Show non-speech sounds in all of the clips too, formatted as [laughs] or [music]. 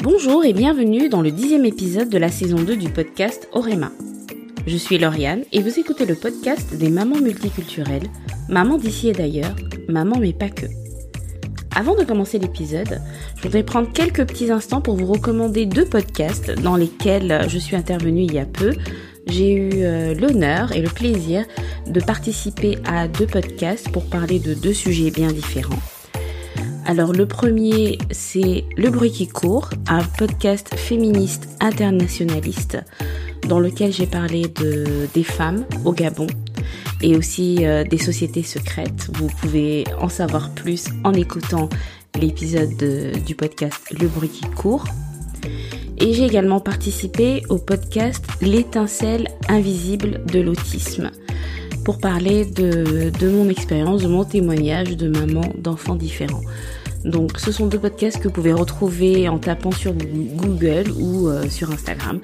Bonjour et bienvenue dans le dixième épisode de la saison 2 du podcast Orema. Je suis Lauriane et vous écoutez le podcast des mamans multiculturelles, mamans d'ici et d'ailleurs, mamans mais pas que. Avant de commencer l'épisode, je voudrais prendre quelques petits instants pour vous recommander deux podcasts dans lesquels je suis intervenue il y a peu. J'ai eu euh, l'honneur et le plaisir de participer à deux podcasts pour parler de deux sujets bien différents. Alors le premier, c'est Le bruit qui court, un podcast féministe internationaliste dans lequel j'ai parlé de, des femmes au Gabon et aussi euh, des sociétés secrètes. Vous pouvez en savoir plus en écoutant l'épisode du podcast Le bruit qui court. Et j'ai également participé au podcast L'étincelle invisible de l'autisme pour parler de, mon expérience, de mon témoignage de maman d'enfants différents. Donc ce sont deux podcasts que vous pouvez retrouver en tapant sur Google ou euh, sur Instagram.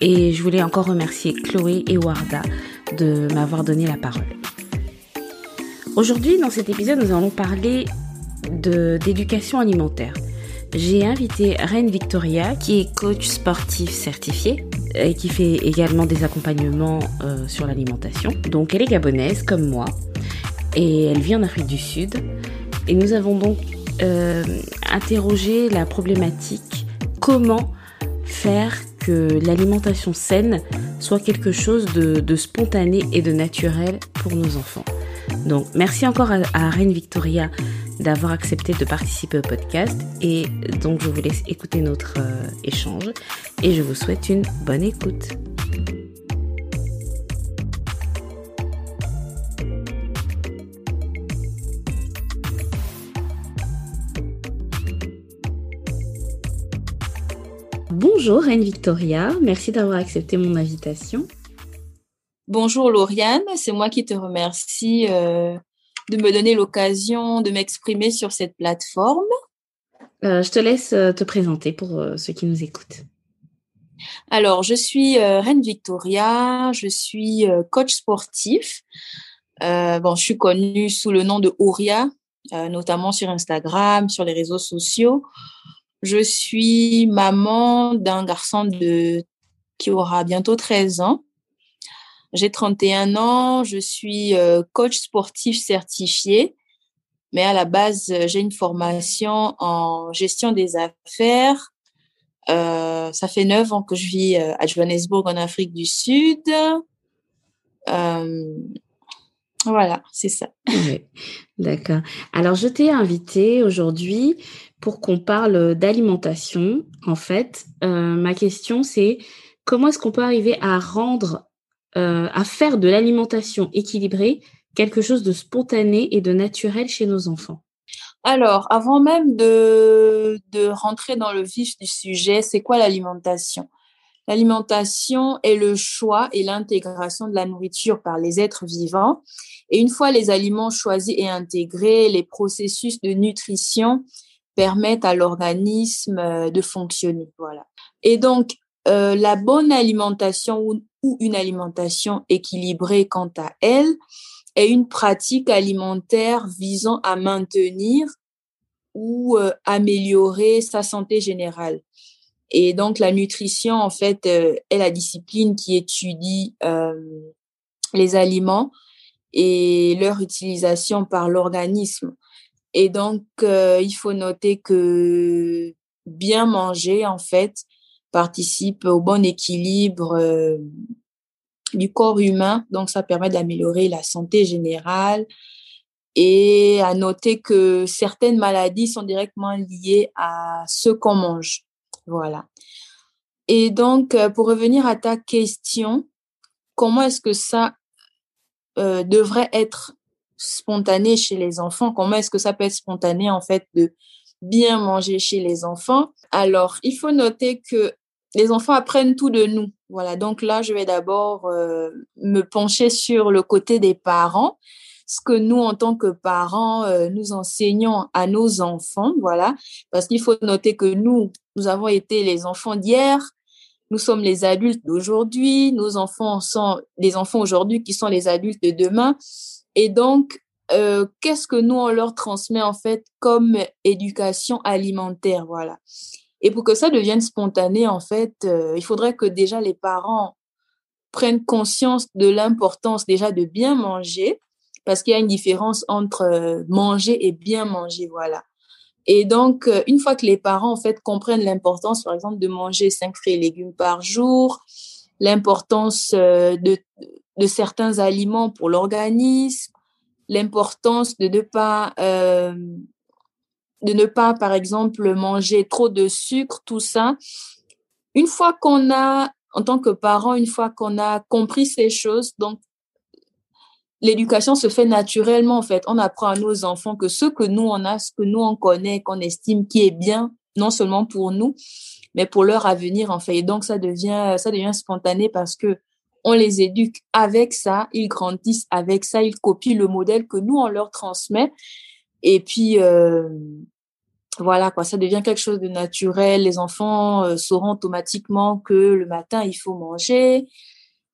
Et je voulais encore remercier Chloé et Warda de m'avoir donné la parole. Aujourd'hui, dans cet épisode, nous allons parler d'éducation alimentaire. J'ai invité Reine Victoria, qui est coach sportif certifié et qui fait également des accompagnements euh, sur l'alimentation. Donc elle est gabonaise comme moi et elle vit en Afrique du Sud. Et nous avons donc euh, interroger la problématique comment faire que l'alimentation saine soit quelque chose de, spontané et de naturel pour nos enfants. Donc merci encore à, Reine Victoria d'avoir accepté de participer au podcast et donc je vous laisse écouter notre euh, échange et je vous souhaite une bonne écoute. Bonjour Reine Victoria, merci d'avoir accepté mon invitation. Bonjour Lauriane, c'est moi qui te remercie euh, de me donner l'occasion de m'exprimer sur cette plateforme. Euh, je te laisse euh, te présenter pour ceux qui nous écoutent. Alors, je suis Reine Victoria, je suis coach sportif. bon, je suis connue sous le nom de Auria, notamment sur Instagram, sur les réseaux sociaux. Je suis maman d'un garçon de qui aura bientôt 13 ans. J'ai 31 ans, je suis euh, coach sportif certifié, mais à la base, j'ai une formation en gestion des affaires. Euh, ça fait 9 ans que je vis euh, à Johannesburg en Afrique du Sud. voilà, c'est ça. D'accord. Alors, je t'ai invité aujourd'hui pour qu'on parle d'alimentation. En fait, euh, ma question c'est comment est-ce qu'on peut arriver à rendre, euh, à faire de l'alimentation équilibrée quelque chose de spontané et de naturel chez nos enfants Alors, avant même de, de rentrer dans le vif du sujet, c'est quoi l'alimentation? L'alimentation est le choix et l'intégration de la nourriture par les êtres vivants. Et une fois les aliments choisis et intégrés, les processus de nutrition permettent à l'organisme euh, de fonctionner. Voilà. Et donc, euh, la bonne alimentation ou, une alimentation équilibrée quant à elle est une pratique alimentaire visant à maintenir ou euh, améliorer sa santé générale. Et donc, la nutrition, en fait, est la discipline qui étudie les aliments et leur utilisation par l'organisme. Et donc, euh, il faut noter que bien manger, en fait, participe au bon équilibre euh, du corps humain. Donc, ça permet d'améliorer la santé générale. Et à noter que certaines maladies sont directement liées à ce qu'on mange. Voilà. Et donc, euh, pour revenir à ta question, comment est-ce que ça devrait être spontané chez les enfants? Comment est-ce que ça peut être spontané en fait de bien manger chez les enfants? Alors, il faut noter que les enfants apprennent tout de nous. Voilà, donc là, je vais d'abord euh, me pencher sur le côté des parents, ce que nous, en tant que parents, euh, nous enseignons à nos enfants, voilà, parce qu'il faut noter que nous, nous avons été les enfants d'hier, nous sommes les adultes d'aujourd'hui, nos enfants sont les enfants aujourd'hui qui sont les adultes de demain. Et donc, euh, qu'est-ce que nous, on leur transmet en fait comme éducation alimentaire, voilà. Et pour que ça devienne spontané, en fait, euh, il faudrait que déjà les parents prennent conscience de l'importance déjà de bien manger, parce qu'il y a une différence entre euh, manger et bien manger, voilà. Et donc, euh, une fois que les parents, en fait, comprennent l'importance, par exemple, de manger cinq fruits et légumes par jour, l'importance de, de certains aliments pour l'organisme, l'importance de ne pas de ne pas, par exemple, manger trop de sucre, tout ça. Une fois qu'on a, en tant que parent, une fois qu'on a compris ces choses, donc l'éducation se fait naturellement, en fait. On apprend à nos enfants que ce que nous, on a, ce que nous, on connaît, qu'on estime qui est bien, non seulement pour nous, mais pour leur avenir, en fait. Et donc, ça devient, ça devient spontané parce que on les éduque avec ça, ils grandissent avec ça, ils copient le modèle que nous, on leur transmet. Et puis, euh, voilà quoi, ça devient quelque chose de naturel. Les enfants euh, sauront automatiquement que le matin il faut manger,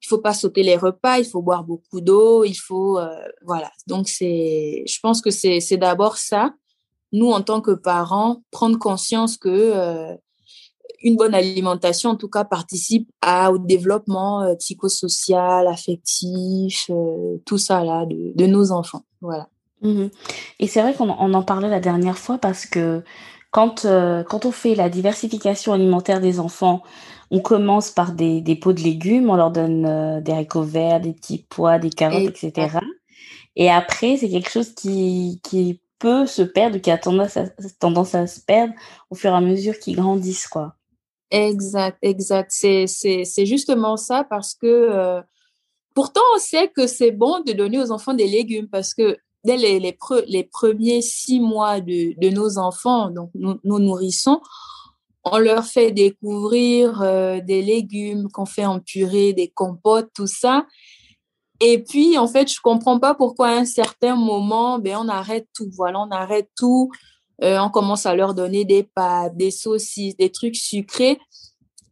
il faut pas sauter les repas, il faut boire beaucoup d'eau, il faut euh, voilà. Donc c'est, je pense que c'est c'est d'abord ça. Nous en tant que parents, prendre conscience que euh, une bonne alimentation en tout cas participe à, au développement psychosocial, affectif, tout ça là de, de nos enfants. Voilà. Mmh Et c'est vrai qu'on en parlait la dernière fois parce que quand, euh, quand on fait la diversification alimentaire des enfants, on commence par des, des pots de légumes, on leur donne euh, des haricots verts, des petits pois, des carottes, etc. Et après, c'est quelque chose qui, qui peut se perdre, qui a tendance à, tendance à se perdre au fur et à mesure qu'ils grandissent, quoi. Exact, exact. C'est, c'est, c'est justement ça parce que euh, pourtant on sait que c'est bon de donner aux enfants des légumes parce que dès les, les, premiers six mois de, de nos enfants, donc nous, nourrissons, on leur fait découvrir euh, des légumes qu'on fait en purée, des compotes, tout ça. Et puis, en fait, je comprends pas pourquoi à un certain moment, ben, on arrête tout. Voilà, on arrête tout. Euh, on commence à leur donner des pâtes, des saucisses, des trucs sucrés,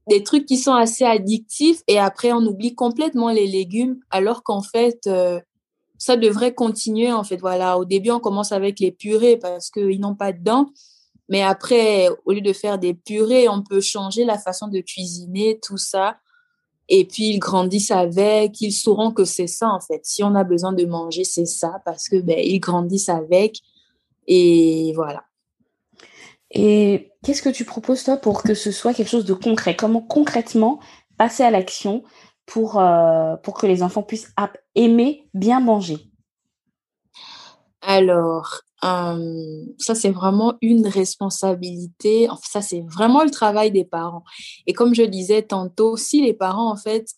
des trucs qui sont assez addictifs. Et après, on oublie complètement les légumes, alors qu'en fait, euh, ça devrait continuer en fait. Voilà, au début on commence avec les purées parce qu'ils n'ont pas de dents, mais après au lieu de faire des purées, on peut changer la façon de cuisiner tout ça. Et puis ils grandissent avec, ils sauront que c'est ça en fait. Si on a besoin de manger, c'est ça parce que ben ils grandissent avec et voilà. Et qu'est-ce que tu proposes toi pour que ce soit quelque chose de concret? Comment concrètement passer à l'action pour, euh, pour que les enfants puissent aimer bien manger Alors, euh, ça, c'est vraiment une responsabilité. Enfin, ça, c'est vraiment le travail des parents. Et comme je disais tantôt, si les parents, en fait,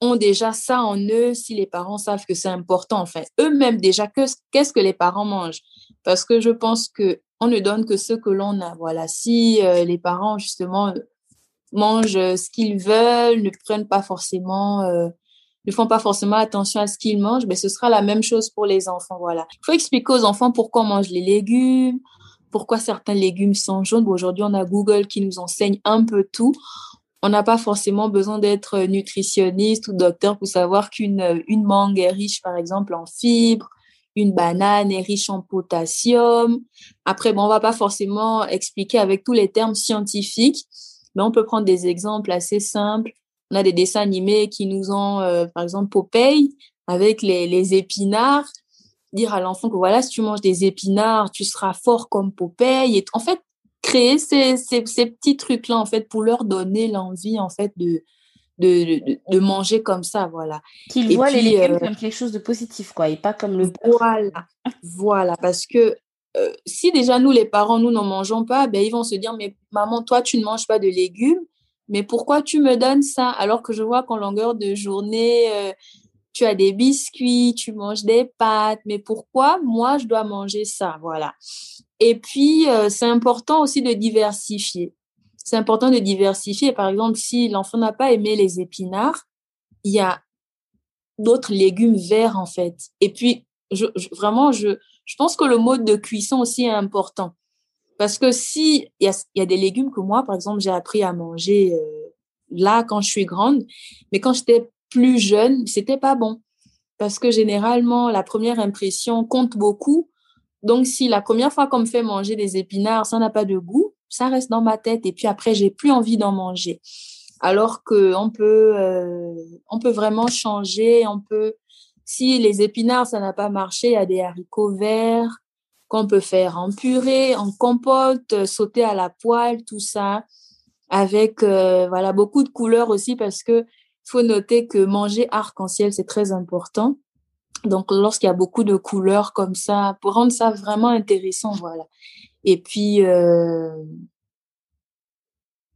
ont déjà ça en eux, si les parents savent que c'est important, en fait, eux-mêmes déjà, qu'est-ce que les parents mangent? Parce que je pense que on ne donne que ce que l'on a. Voilà, si euh, les parents, justement, mangent euh, ce qu'ils veulent, ne prennent pas forcément, euh, ne font pas forcément attention à ce qu'ils mangent, mais ce sera la même chose pour les enfants. Voilà. Il faut expliquer aux enfants pourquoi on mange les légumes, pourquoi certains légumes sont jaunes. Aujourd'hui, on a Google qui nous enseigne un peu tout. On n'a pas forcément besoin d'être nutritionniste ou docteur pour savoir qu'une une mangue est riche, par exemple, en fibres, une banane est riche en potassium. Après, bon, on va pas forcément expliquer avec tous les termes scientifiques, mais on peut prendre des exemples assez simples. On a des dessins animés qui nous ont, euh, par exemple, Popeye avec les, les épinards. Dire à l'enfant que voilà, si tu manges des épinards, tu seras fort comme Popeye. Et en fait, créer ces, ces, ces petits trucs-là, en fait, pour leur donner l'envie, en fait, de, de, de, de, manger comme ça, voilà. Qu'ils voient les légumes euh, comme quelque chose de positif, quoi, et pas comme le... Voilà, voilà, parce que euh, si déjà nous, les parents, nous n'en mangeons pas, ben, ils vont se dire, mais maman, toi, tu ne manges pas de légumes, mais pourquoi tu me donnes ça? Alors que je vois qu'en longueur de journée, euh, tu as des biscuits, tu manges des pâtes, mais pourquoi moi, je dois manger ça? Voilà. Et puis, euh, c'est important aussi de diversifier. C'est important de diversifier. Par exemple, si l'enfant n'a pas aimé les épinards, il y a d'autres légumes verts, en fait. Et puis, vraiment, je, je pense que le mode de cuisson aussi est important. Parce que si il y a, des légumes que moi, par exemple, j'ai appris à manger euh, là quand je suis grande, mais quand j'étais plus jeune, c'était pas bon. Parce que généralement, la première impression compte beaucoup. Donc, si la première fois qu'on me fait manger des épinards, ça n'a pas de goût, ça reste dans ma tête et puis après, j'ai plus envie d'en manger. Alors qu'on peut, euh, on peut vraiment changer, on peut, si les épinards, ça n'a pas marché, il y a des haricots verts qu'on peut faire en purée, en compote, sauter à la poêle, tout ça, avec euh, voilà beaucoup de couleurs aussi parce que faut noter que manger arc-en-ciel c'est très important. Donc lorsqu'il y a beaucoup de couleurs comme ça, pour rendre ça vraiment intéressant, voilà. Et puis euh,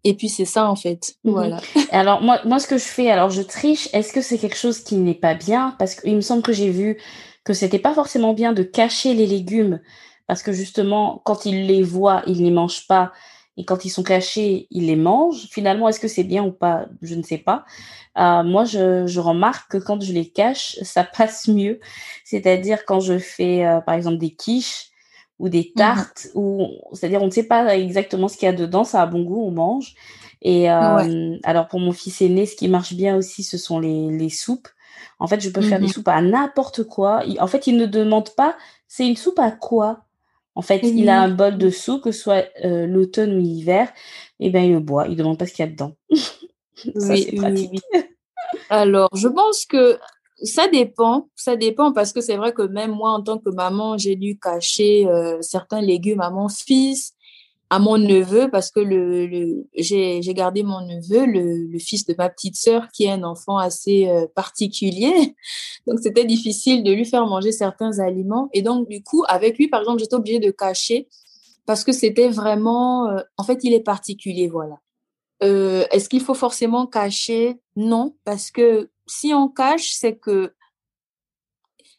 et puis c'est ça en fait. Mhm. Voilà. Alors moi, moi ce que je fais, alors je triche. Est-ce que c'est quelque chose qui n'est pas bien? Parce qu'il me semble que j'ai vu que c'était pas forcément bien de cacher les légumes parce que justement quand ils les voient, ils les mangent pas. Et quand ils sont cachés, ils les mangent. Finalement, est-ce que c'est bien ou pas? Je ne sais pas. Euh, moi, je, je, remarque que quand je les cache, ça [laughs] passe mieux. C'est-à-dire quand je fais, euh, par exemple, des quiches, ou des mmh tartes, ou c'est-à-dire on ne sait pas exactement ce qu'il y a dedans, ça a bon goût, on mange. Et euh, alors pour mon fils aîné, ce qui marche bien aussi, ce sont les, les soupes. En fait, je peux faire des mmh soupes à n'importe quoi. en fait, il ne demande pas, c'est une soupe à quoi? En fait, il a un bol de soupe, que ce soit euh, l'automne ou l'hiver, et eh ben il le boit. Il demande pas ce qu'il y a dedans. [laughs] ça, c'est pratique. Alors, je pense que ça dépend, ça dépend parce que c'est vrai que même moi, en tant que maman, j'ai dû cacher euh, certains légumes à mon fils, à mon neveu, parce que le, le j'ai gardé mon neveu, le, le, fils de ma petite sœur, qui est un enfant assez euh, particulier. [laughs] Donc, c'était difficile de lui faire manger certains aliments. Et donc, du coup, avec lui, par exemple, j'étais obligée de cacher parce que c'était vraiment, euh, en fait, il est particulier, voilà. Est-ce qu'il faut forcément cacher? Non, parce que si on cache, c'est que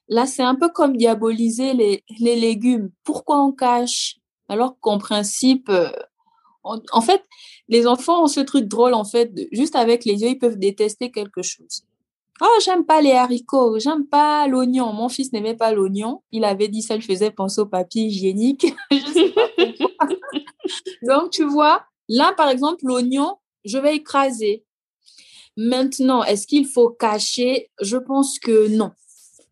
là, c'est un peu comme diaboliser les, légumes. Pourquoi on cache? Alors qu'en principe, euh, en fait, les enfants ont ce truc drôle, en fait, juste avec les yeux, ils peuvent détester quelque chose. Oh, j'aime pas les haricots, j'aime pas l'oignon. Mon fils n'aimait pas l'oignon. Il avait dit ça, lui faisait penser au papier hygiénique. [laughs] [laughs] Donc, tu vois, là, par exemple, l'oignon, je vais écraser. Maintenant, est-ce qu'il faut cacher? Je pense que non.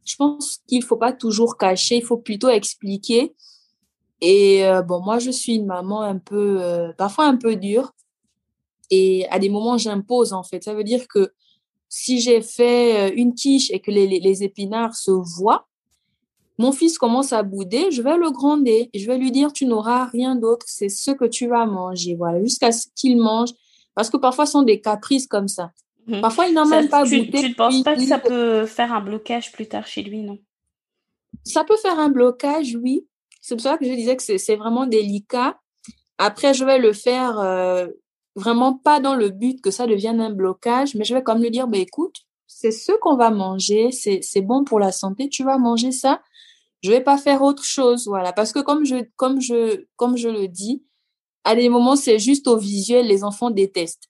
Je pense qu'il ne faut pas toujours cacher, il faut plutôt expliquer. Et euh, bon, moi, je suis une maman un peu, euh, parfois un peu dure. Et à des moments, j'impose, en fait. Ça veut dire que si j'ai fait euh, une quiche et que les, les, épinards se voient, mon fils commence à bouder, je vais le gronder. Je vais lui dire, tu n'auras rien d'autre, c'est ce que tu vas manger. Voilà, jusqu'à ce qu'il mange. Parce que parfois, ce sont des caprices comme ça. Mhm. Parfois, il n'en même pas tu, Tu ne penses pas que ça peut faire un blocage plus tard chez lui, non? Ça peut faire un blocage, oui. C'est pour ça que je disais que c'est vraiment délicat. Après, je vais le faire euh, vraiment pas dans le but que ça devienne un blocage, mais je vais comme lui dire, bah, écoute, c'est ce qu'on va manger, c'est bon pour la santé, tu vas manger ça. Je vais pas faire autre chose, voilà. Parce que comme je, comme je, comme je le dis, à des moments, c'est juste au visuel, les enfants détestent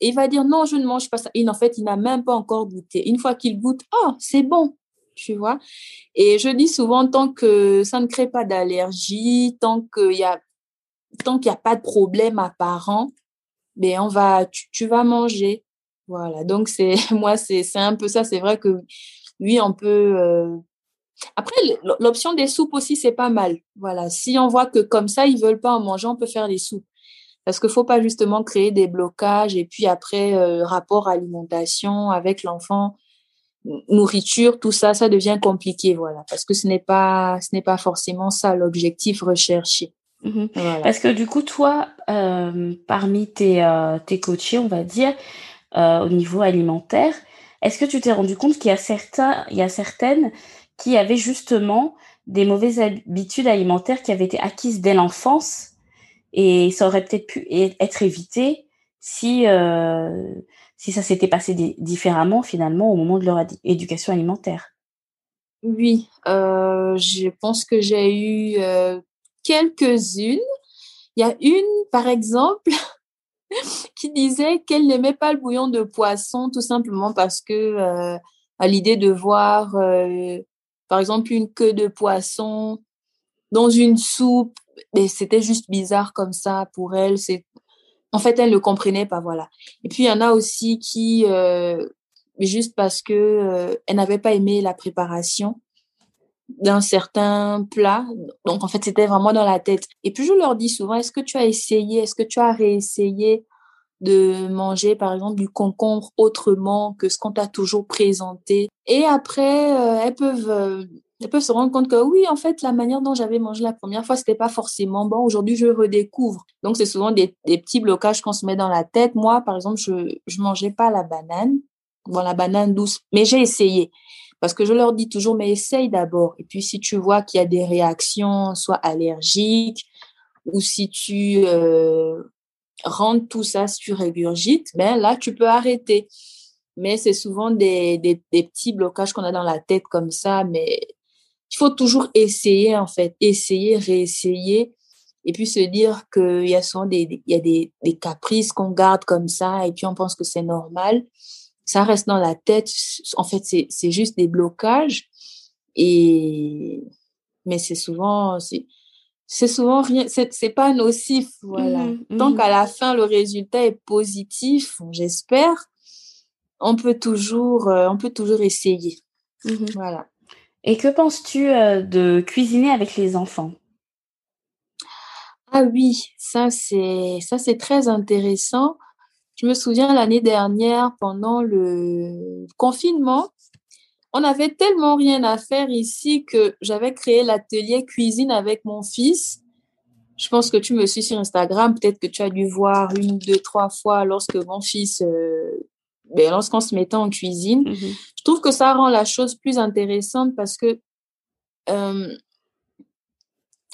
il va dire non, je ne mange pas ça. Et en fait, il n'a même pas encore goûté. Une fois qu'il goûte, oh, c'est bon, tu vois? Et je dis souvent, tant que ça ne crée pas d'allergie, tant qu'il y a, tant n'y a pas de problème apparent, ben on va, tu, vas manger. Voilà. Donc c'est, [laughs] moi, c'est, c'est un peu ça. C'est vrai que oui, on peut. Euh, après, l'option des soupes aussi, c'est pas mal. Voilà. Si on voit que comme ça, ils veulent pas en manger, on peut faire des soupes. Parce qu'il ne faut pas justement créer des blocages et puis après, euh, rapport alimentation avec l'enfant, nourriture, tout ça, ça devient compliqué, voilà. Parce que ce n'est pas, ce n'est pas forcément ça l'objectif recherché. Mhm. Parce que du coup, toi, euh, parmi tes, euh, tes coachés, on va dire, au niveau alimentaire, est-ce que tu t'es rendu compte qu'il y a certains, il y a certaines qui avaient justement des mauvaises habitudes alimentaires qui avaient été acquises dès l'enfance et ça aurait peut-être pu être évité si, euh, si ça s'était passé différemment finalement au moment de leur éducation alimentaire. Oui, euh, je pense que j'ai eu euh, quelques-unes. Il y a une, par exemple, [laughs] qui disait qu'elle n'aimait pas le bouillon de poisson tout simplement parce que à l'idée de voir, par exemple, une queue de poisson dans une soupe mais c'était juste bizarre comme ça pour elle. C'est, en fait, elle ne comprenait pas, voilà. Et puis il y en a aussi qui, euh, juste parce que euh, elle n'avait pas aimé la préparation, d'un certain plat. Donc, en fait, c'était vraiment dans la tête. Et puis, je leur dis souvent, est-ce que tu as essayé, est-ce que tu as réessayé de manger, par exemple, du concombre autrement que ce qu'on t'a toujours présenté? Et après, euh, elles peuvent... Elles peuvent se rendre compte que oui, en fait, la manière dont j'avais mangé la première fois, c'était pas forcément bon. Aujourd'hui, je redécouvre. Donc, c'est souvent des, des petits blocages qu'on se met dans la tête. Moi, par exemple, je, je mangeais pas la banane. Bon, la banane douce, mais j'ai essayé. Parce que je leur dis toujours, mais essaye d'abord. Et puis, si tu vois qu'il y a des réactions, soit allergiques, ou si tu euh, rentres tout ça, si tu régurgites, ben là, tu peux arrêter. Mais c'est souvent des, des, des petits blocages qu'on a dans la tête comme ça. Mais il faut toujours essayer, en fait. Essayer, réessayer. Et puis se dire qu'il y a souvent des, il y a des, des caprices qu'on garde comme ça. Et puis on pense que c'est normal ça reste dans la tête. En fait, c'est juste des blocages. Et, mais c'est souvent, c'est souvent rien, c'est pas nocif, voilà. Mmh Tant mmh qu'à la fin, le résultat est positif, j'espère, on peut toujours, euh, on peut toujours essayer. Mmh voilà. Et que penses-tu euh, de cuisiner avec les enfants? Ah oui, ça c'est, ça c'est très intéressant. Je me souviens l'année dernière, pendant le confinement, on avait tellement rien à faire ici que j'avais créé l'atelier cuisine avec mon fils. Je pense que tu me suis sur Instagram. Peut-être que tu as dû voir une, deux, trois fois lorsque mon fils, euh, ben, lorsqu'on se mettait en cuisine. Mm-hmm. Je trouve que ça rend la chose plus intéressante parce que euh,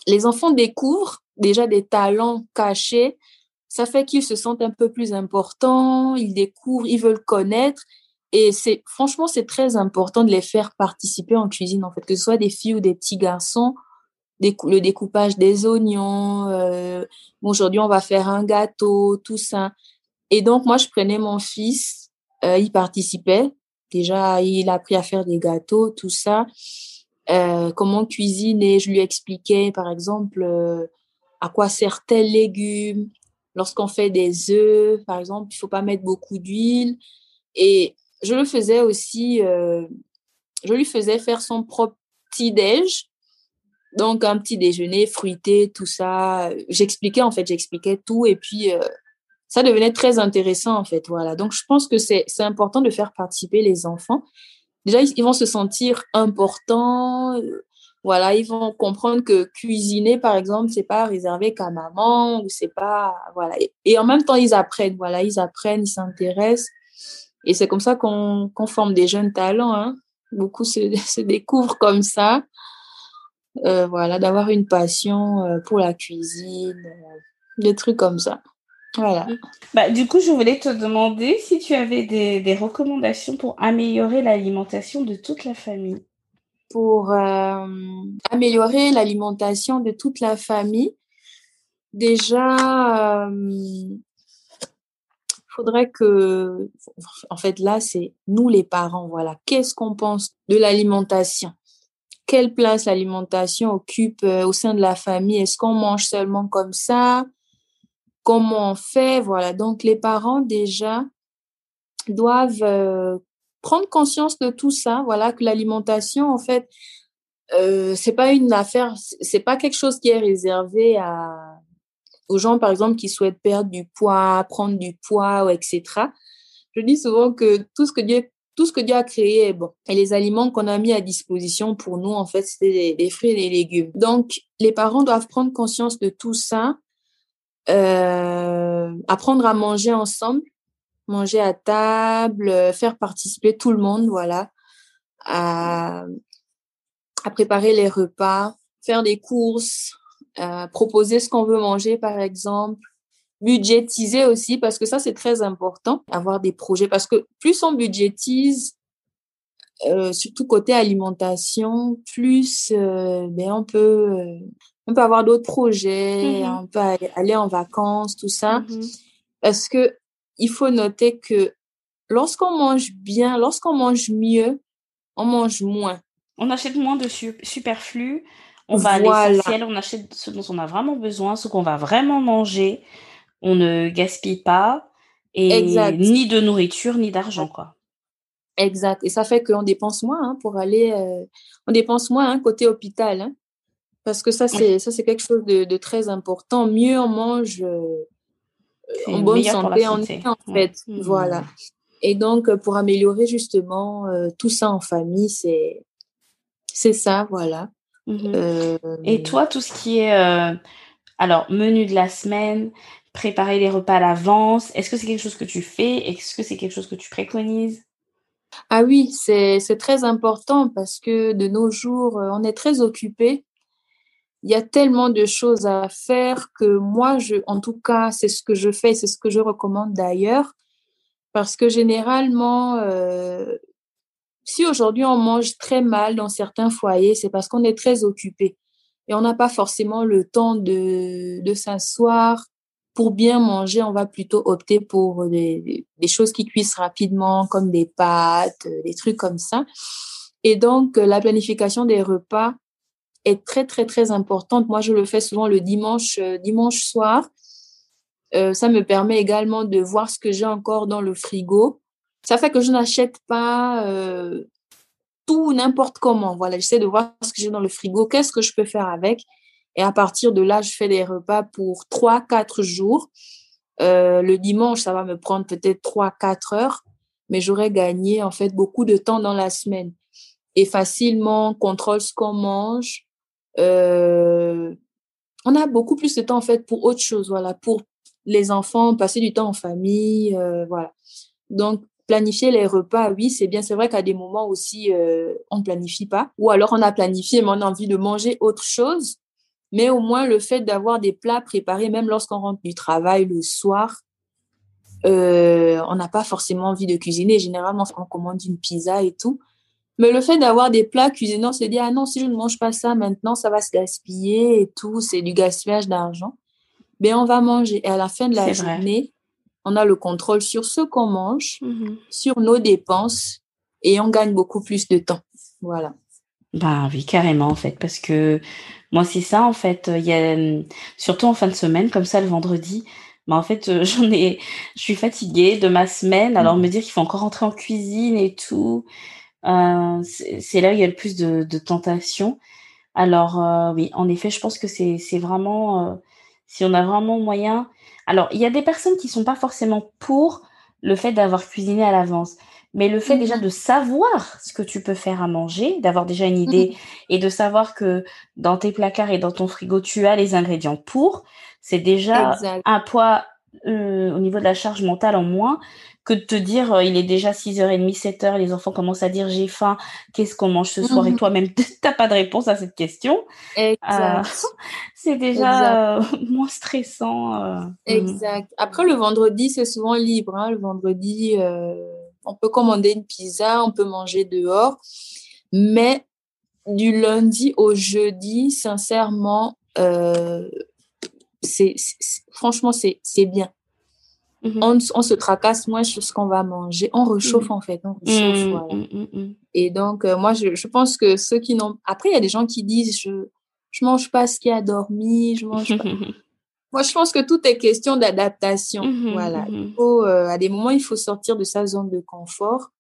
les enfants découvrent déjà des talents cachés ça fait qu'ils se sentent un peu plus importants, ils découvrent, ils veulent connaître. Et c'est franchement, c'est très important de les faire participer en cuisine, en fait, que ce soit des filles ou des petits garçons. le découpage des oignons. Euh, Aujourd'hui, on va faire un gâteau, tout ça. Et donc, moi, je prenais mon fils, euh, il participait. Déjà, il a appris à faire des gâteaux, tout ça. Euh, comment cuisiner. Je lui expliquais, par exemple, euh, à quoi sert tel légume, Lorsqu'on fait des œufs, par exemple, il faut pas mettre beaucoup d'huile. Et je le faisais aussi, je lui faisais faire son propre petit déj. Donc, un petit déjeuner fruité, tout ça. J'expliquais, en fait, j'expliquais tout. Et puis, ça devenait très intéressant, en fait. Voilà. Donc, je pense que c'est important de faire participer les enfants. Déjà, ils vont se sentir importants. Voilà, ils vont comprendre que cuisiner, par exemple, c'est pas réservé qu'à maman ou c'est pas, voilà. Et, en même temps, ils apprennent, voilà, ils apprennent, ils s'intéressent. Et c'est comme ça qu'on forme des jeunes talents. Hein. Beaucoup se, [laughs] se, découvrent comme ça. Euh, voilà, d'avoir une passion euh, pour la cuisine, euh, des trucs comme ça. Voilà. Bah, du coup, je voulais te demander si tu avais des, des recommandations pour améliorer l'alimentation de toute la famille pour euh, améliorer l'alimentation de toute la famille. Déjà, il euh, faudrait que, en fait, là, c'est nous les parents, voilà. Qu'est-ce qu'on pense de l'alimentation? Quelle place l'alimentation occupe euh, au sein de la famille? Est-ce qu'on mange seulement comme ça? Comment on fait Voilà. Donc, les parents, déjà, doivent prendre conscience de tout ça, voilà, que l'alimentation, en fait, euh, c'est pas une affaire, c'est pas quelque chose qui est réservé à, aux gens, par exemple, qui souhaitent perdre du poids, prendre du poids, etc. Je dis souvent que tout ce que Dieu, tout ce que Dieu a créé est bon. Et les aliments qu'on a mis à disposition pour nous, en fait, c'est des, fruits et des légumes. Donc, les parents doivent prendre conscience de tout ça, euh, apprendre à manger ensemble, manger à table, euh, faire participer tout le monde, voilà, à, préparer les repas, faire des courses, euh, proposer ce qu'on veut manger, par exemple, budgétiser aussi, parce que ça, c'est très important, avoir des projets, parce que plus on budgétise, surtout côté alimentation, plus ben on peut on peut avoir d'autres projets, mmh on peut aller en vacances, tout ça, mmh parce que il faut noter que lorsqu'on mange bien, lorsqu'on mange mieux, on mange moins. On achète moins de superflu, on va à l'essentiel, on achète ce dont on a vraiment besoin, ce qu'on va vraiment manger. On ne gaspille pas et ni de nourriture ni d'argent quoi. Exact. Et ça fait qu'on dépense moins hein, pour aller. on dépense moins hein, côté hôpital. Hein. Parce que ça, c'est ça c'est quelque chose de, très important. Mieux on mange en bonne santé, en, en fait. Mmh. Voilà. Et donc, pour améliorer justement tout ça en famille, c'est c'est ça, voilà. Mmh Et toi, tout ce qui est alors menu de la semaine, préparer les repas à l'avance, est-ce que c'est quelque chose que tu fais? Est-ce que c'est quelque chose que tu préconises? Ah oui, c'est très important parce que de nos jours, euh, on est très occupé. Il y a tellement de choses à faire que moi, je, en tout cas, c'est ce que je fais, c'est ce que je recommande d'ailleurs. Parce que généralement, euh, si aujourd'hui on mange très mal dans certains foyers, c'est parce qu'on est très occupé et on n'a pas forcément le temps de, de s'asseoir, pour bien manger, on va plutôt opter pour des, choses qui cuisent rapidement, comme des pâtes, des trucs comme ça. Et donc, la planification des repas est très, très, très importante. Moi, je le fais souvent le dimanche, euh, dimanche soir. ça me permet également de voir ce que j'ai encore dans le frigo. Ça fait que je n'achète pas tout n'importe comment. Voilà, j'essaie de voir ce que j'ai dans le frigo, qu'est-ce que je peux faire avec. Et à partir de là, je fais des repas pour 3-4 jours. Euh, le dimanche, ça va me prendre peut-être 3-4 heures, mais j'aurais gagné en fait beaucoup de temps dans la semaine. Et facilement, contrôle ce qu'on mange. Euh, on a beaucoup plus de temps en fait pour autre chose, voilà, pour les enfants, passer du temps en famille, euh, voilà. Donc, planifier les repas, oui, c'est bien. C'est vrai qu'à des moments aussi, on ne planifie pas. Ou alors, on a planifié, mais on a envie de manger autre chose. Mais au moins, le fait d'avoir des plats préparés, même lorsqu'on rentre du travail le soir, euh, on n'a pas forcément envie de cuisiner. Généralement, on commande une pizza et tout. Mais le fait d'avoir des plats cuisinés, on se dit, ah non, si je ne mange pas ça maintenant, ça va se gaspiller et tout, c'est du gaspillage d'argent. Mais ben, on va manger. Et à la fin de la journée, on a le contrôle sur ce qu'on mange, mm-hmm. sur nos dépenses, et on gagne beaucoup plus de temps. Voilà. Bah oui, carrément, en fait, parce que moi, c'est ça, en fait. Il y a, surtout en fin de semaine, comme ça, le vendredi. Mais en fait, euh, [laughs] j'en ai, je suis fatiguée de ma semaine. Alors, me dire qu'il faut encore rentrer en cuisine et tout, euh, c'est là où il y a le plus de, de tentation. Alors, euh, oui, en effet, je pense que c'est, vraiment, si on a vraiment moyen. Alors, il y a des personnes qui sont pas forcément pour le fait d'avoir cuisiné à l'avance. Mais le fait déjà mmh de savoir ce que tu peux faire à manger, d'avoir déjà une idée mmh et de savoir que dans tes placards et dans ton frigo, tu as les ingrédients pour, c'est déjà un poids euh, au niveau de la charge mentale en moins que de te dire euh, il est déjà 6h30, 7h, les enfants commencent à dire j'ai faim, qu'est-ce qu'on mange ce soir? Et mmh toi-même [laughs] t'as pas de réponse à cette question. Euh, [laughs] c'est déjà [laughs] moins stressant. exact. Après le vendredi c'est souvent libre, hein. le vendredi on peut commander une pizza, on peut manger dehors. Mais du lundi au jeudi, sincèrement, euh, c'est, franchement, c'est, bien. Mhm. on, se tracasse moins sur ce qu'on va manger. On réchauffe, mhm. en fait. On réchauffe, mhm, Et donc, euh, moi, je, pense que ceux qui n'ont... Après, il y a des gens qui disent, je ne mange pas ce qui a dormi, je mange pas... [laughs] Moi, je pense que tout est question d'adaptation. Voilà. Il faut, euh, à des moments, il faut sortir de sa zone de confort.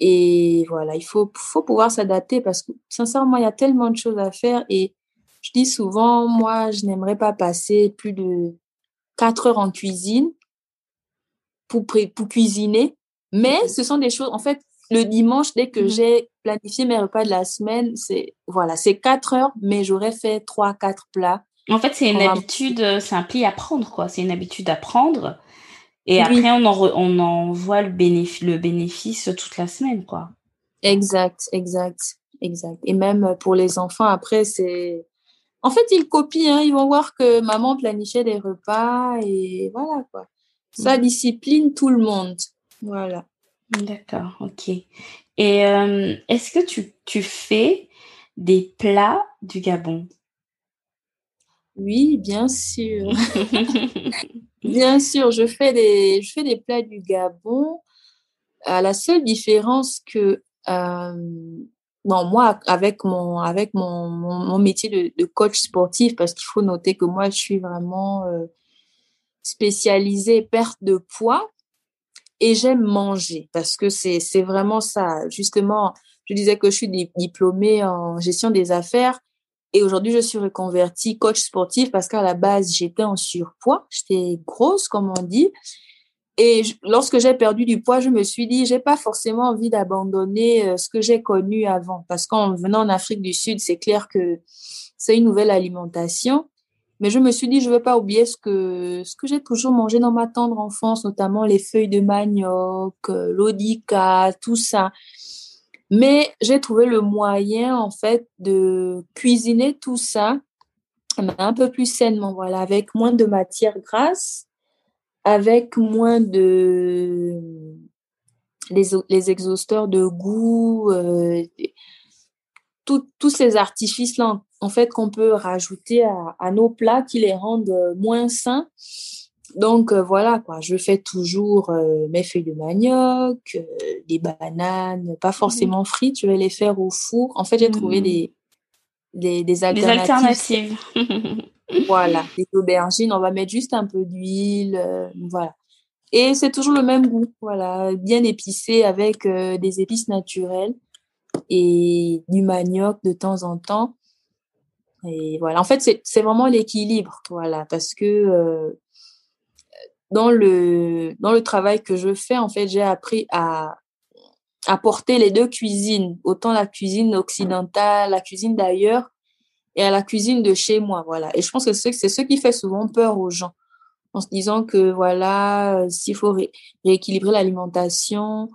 Et voilà, il faut, faut pouvoir s'adapter parce que, sincèrement, il y a tellement de choses à faire. Et je dis souvent, moi, je n'aimerais pas passer plus de quatre heures en cuisine pour, pour cuisiner. Mais ce sont des choses, en fait, le dimanche, dès que j'ai planifié mes repas de la semaine, c'est, voilà, c'est quatre heures, mais j'aurais fait trois, quatre plats en fait, c'est une habitude, euh, c'est un pli à prendre, quoi. C'est une habitude à prendre. Et après, on en, on en voit le, bénéfice, le bénéfice toute la semaine, quoi. Exact, exact, exact. Et même pour les enfants, après, c'est. En fait, ils copient, hein. ils vont voir que maman planifiait des repas et voilà, quoi. Ça mm. discipline tout le monde. Voilà. D'accord, ok. Et euh, est-ce que tu, tu fais des plats du Gabon? Oui, bien sûr. [laughs] bien sûr, je fais, des, je fais des plats du Gabon. À la seule différence que, euh, bon, moi, avec mon, avec mon, mon, métier de, coach sportif, parce qu'il faut noter que moi, je suis vraiment euh, spécialisée perte de poids. et j'aime manger parce que c'est c'est vraiment ça. Justement, je disais que je suis diplômée en gestion des affaires et aujourd'hui je suis reconvertie coach sportif parce qu'à la base j'étais en surpoids, j'étais grosse comme on dit. Et lorsque j'ai perdu du poids, je me suis dit, j'ai pas forcément envie d'abandonner euh, ce que j'ai connu avant. Parce qu'en venant en Afrique du Sud, c'est clair que c'est une nouvelle alimentation. Mais je me suis dit, je veux pas oublier ce que, ce que j'ai toujours mangé dans ma tendre enfance, notamment les feuilles de manioc, euh, l'odica, tout ça. Mais j'ai trouvé le moyen, en fait, de cuisiner tout ça un peu plus sainement, voilà, avec moins de matière grasse, avec moins de les, les exhausteurs de goût, euh, tous ces artifices-là, en fait, qu'on peut rajouter à, nos plats qui les rendent euh, moins sains. Donc euh, voilà quoi, je fais toujours euh, mes feuilles de manioc, des bananes, pas mmh forcément frites, je vais les faire au four. En fait, j'ai trouvé mmh des, des, alternatives. Des alternatives. [laughs] voilà, [laughs] des aubergines, on va mettre juste un peu d'huile, voilà. Et c'est toujours le même goût, voilà, bien épicé avec des épices naturelles et du manioc de temps en temps. Et voilà, en fait, c'est vraiment l'équilibre, voilà, parce que euh, dans, le, dans le travail que je fais, en fait, j'ai appris à, à porter les deux cuisines, autant la cuisine occidentale, la cuisine d'ailleurs, et à la cuisine de chez moi, voilà. Et je pense que c'est ce qui fait souvent peur aux gens, en se disant que, voilà, euh, s'il faut rééquilibrer l'alimentation,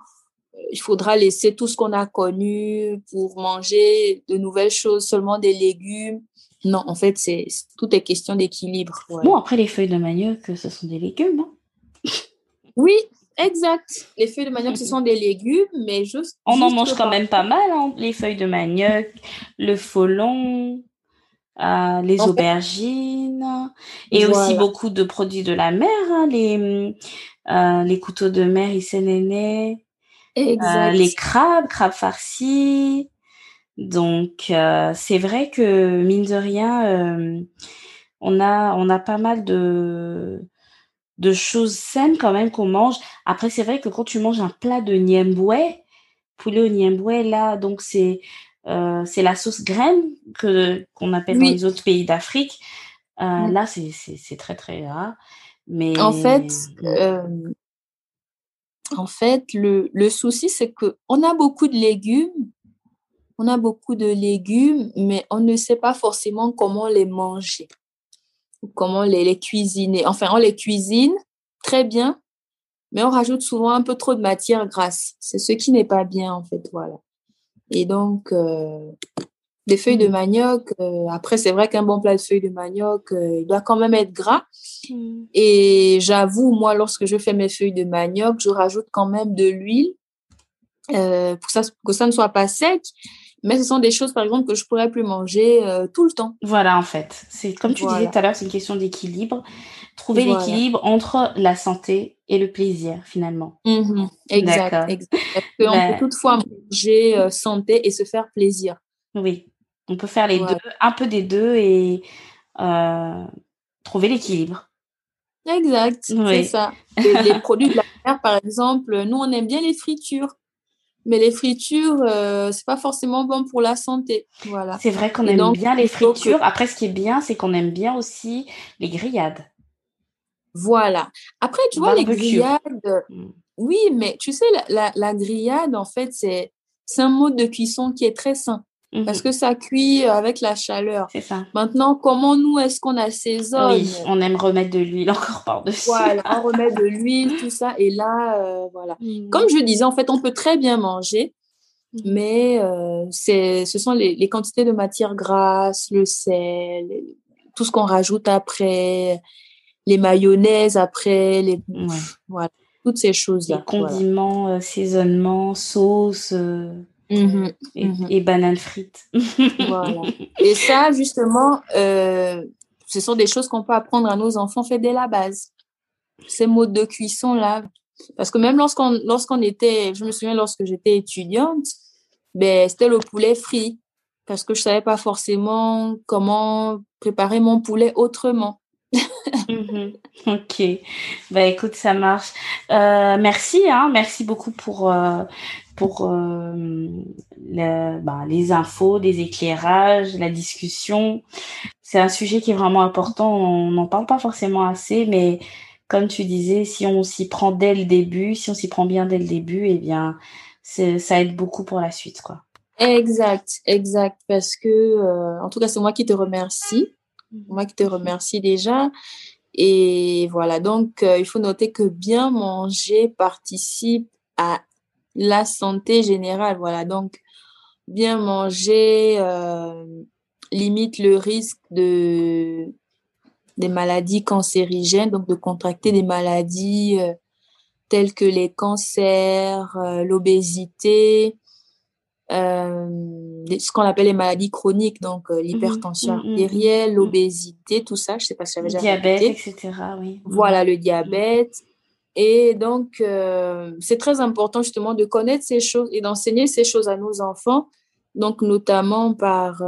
il faudra laisser tout ce qu'on a connu pour manger de nouvelles choses, seulement des légumes. Non, en fait, c'est tout est question d'équilibre. Bon, après, les feuilles de manioc, ce sont des légumes, non Oui, exact. Les feuilles de manioc, ce sont des légumes, mais juste. On en mange quand même pas mal, hein, les feuilles de manioc, le folon, euh, les aubergines, et aussi beaucoup de produits de la mer, hein, les, euh, les couteaux de mer, néné. Euh, les crabes, crabes farcis. Donc euh, c'est vrai que mine de rien, on a on a pas mal de de choses saines quand même qu'on mange. Après c'est vrai que quand tu manges un plat de niemboué, poulet au niemboué là, donc c'est c'est la sauce graine que qu'on appelle dans les autres pays d'Afrique. Mm. Là c'est c'est très très rare. Mais en fait. En fait, le, le souci, c'est que on a beaucoup de légumes, on a beaucoup de légumes, mais on ne sait pas forcément comment les manger ou comment les, les cuisiner. Enfin, on les cuisine très bien, mais on rajoute souvent un peu trop de matière grasse. C'est ce qui n'est pas bien, en fait, voilà. Et donc, euh, des feuilles de mmh. manioc. Euh, après, c'est vrai qu'un bon plat de feuilles de manioc, euh, il doit quand même être gras. Mmh. Et j'avoue, moi, lorsque je fais mes feuilles de manioc, je rajoute quand même de l'huile pour ça, que ça ne soit pas sec. Mais ce sont des choses, par exemple, que je pourrais plus manger tout le temps. Voilà, en fait. C'est comme tu disais tout à l'heure, c'est une question d'équilibre. Trouver l'équilibre entre la santé et le plaisir, finalement. Mmh exact, exact. Parce qu'on ben peut toutefois manger santé et se faire plaisir. Oui, on peut faire les deux, un peu des deux et euh, trouver l'équilibre. Exact, c'est ça. [laughs] les produits de la mer, par exemple, nous, on aime bien les fritures. Mais les fritures, euh, c'est pas forcément bon pour la santé. Voilà. C'est vrai qu'on aime bien les fritures. Après, ce qui est bien, c'est qu'on aime bien aussi les grillades. Voilà. Après, tu vois, les grillades, mm. oui, mais tu sais, la, la grillade, en fait, c'est un mode de cuisson qui est très sain. Parce mmh que ça cuit avec la chaleur. C'est ça. Maintenant, comment nous, est-ce qu'on assaisonne? Oui, on aime remettre de l'huile encore par-dessus. Voilà, on [laughs] remet de l'huile, tout ça. Et là, euh, voilà. Mmh. Comme je disais, en fait, on peut très bien manger, mmh. mais euh, c'est, ce sont les, les, quantités de matières grasses, le sel, tout ce qu'on rajoute après, les mayonnaises après, les... voilà, toutes ces choses-là. Les condiments, voilà. assaisonnements, sauces... Euh, Mmh mmh et, bananes frites. [laughs] voilà. Et ça, justement, euh, ce sont des choses qu'on peut apprendre à nos enfants fait dès la base. Ces modes de cuisson-là. Parce que même lorsqu'on lorsqu'on était, je me souviens lorsque j'étais étudiante, ben, c'était le poulet frit. Parce que je savais pas forcément comment préparer mon poulet autrement. Mhm. [laughs] Ok, bah écoute, ça marche. Euh, merci, hein, merci beaucoup pour euh, pour euh, bah, les infos, les éclairages, la discussion. C'est un sujet qui est vraiment important. On n'en parle pas forcément assez, mais comme tu disais, si on s'y prend dès le début, si on s'y prend bien dès le début, eh bien, ça aide beaucoup pour la suite, quoi. Exact, exact, parce que, en tout cas, c'est moi qui te remercie. Mhm. Moi qui te remercie déjà. Et voilà, donc euh, il faut noter que bien manger participe à la santé générale. Voilà, donc bien manger euh, limite le risque de des maladies cancérigènes, donc de contracter des maladies euh, telles que les cancers, l'obésité, ce qu'on appelle les maladies chroniques, donc euh, l'hypertension mmh, mmh, mmh, artérielle, l'obésité, tout ça. Je sais pas si j'avais déjà Diabète, etc. Oui. Voilà, le diabète. Et donc, euh, c'est très important justement de connaître ces choses et d'enseigner ces choses à nos enfants, donc notamment par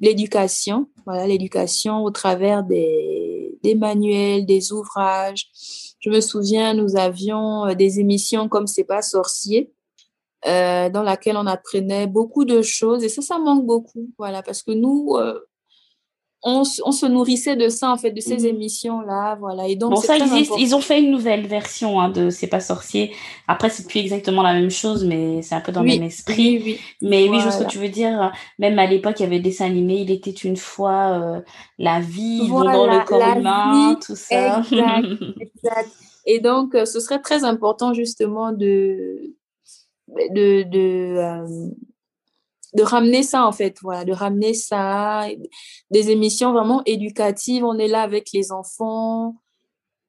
l'éducation, voilà, l'éducation au travers des, des manuels, des ouvrages. Je me souviens, nous avions des émissions comme C'est pas sorcier, euh, dans laquelle on apprenait beaucoup de choses. Et ça, ça manque beaucoup, voilà, parce que nous, euh, on, on, se nourrissait de ça, en fait, de ces mhm. émissions-là, voilà. Et donc, bon, ça existe. Ils ont fait une nouvelle version hein, de C'est pas sorcier. Après, c'est plus exactement la même chose, mais c'est un peu dans le même esprit. Oui, mais oui, je vois ce que tu veux dire. Même à l'époque, il y avait le dessin animé. Il était une fois euh, la vie dans le corps humain, tout ça. Exact, [laughs] exact. Et donc, ce serait très important justement de de, de, euh, de ramener ça, en fait, voilà, de ramener ça, des émissions vraiment éducatives. On est là avec les enfants,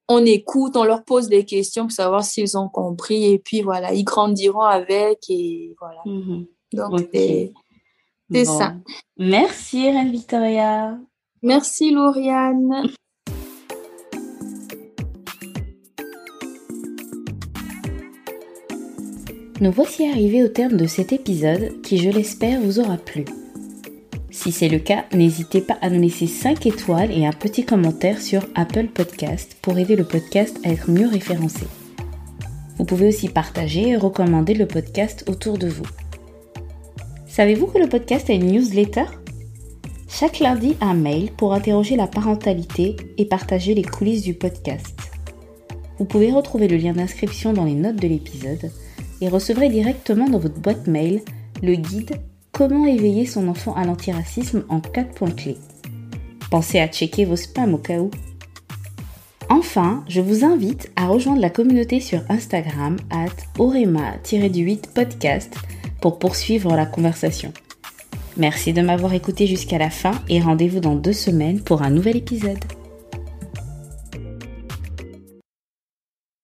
on écoute, on leur pose des questions pour savoir s'ils ont compris, et puis voilà, ils grandiront avec, et voilà. Mhm. Donc, c'est ça. Merci, Reine Victoria. Merci, Lauriane. Nous voici arrivés au terme de cet épisode qui, je l'espère, vous aura plu. Si c'est le cas, n'hésitez pas à nous laisser 5 étoiles et un petit commentaire sur Apple Podcast pour aider le podcast à être mieux référencé. Vous pouvez aussi partager et recommander le podcast autour de vous. Savez-vous que le podcast a une newsletter? Chaque lundi, un mail pour interroger la parentalité et partager les coulisses du podcast. Vous pouvez retrouver le lien d'inscription dans les notes de l'épisode et recevrez directement dans votre boîte mail le guide Comment éveiller son enfant à l'antiracisme en 4 points clés. Pensez à checker vos spams au cas où. Enfin, je vous invite à rejoindre la communauté sur Instagram at orema-8 podcast pour poursuivre la conversation. Merci de m'avoir écouté jusqu'à la fin et rendez-vous dans deux semaines pour un nouvel épisode.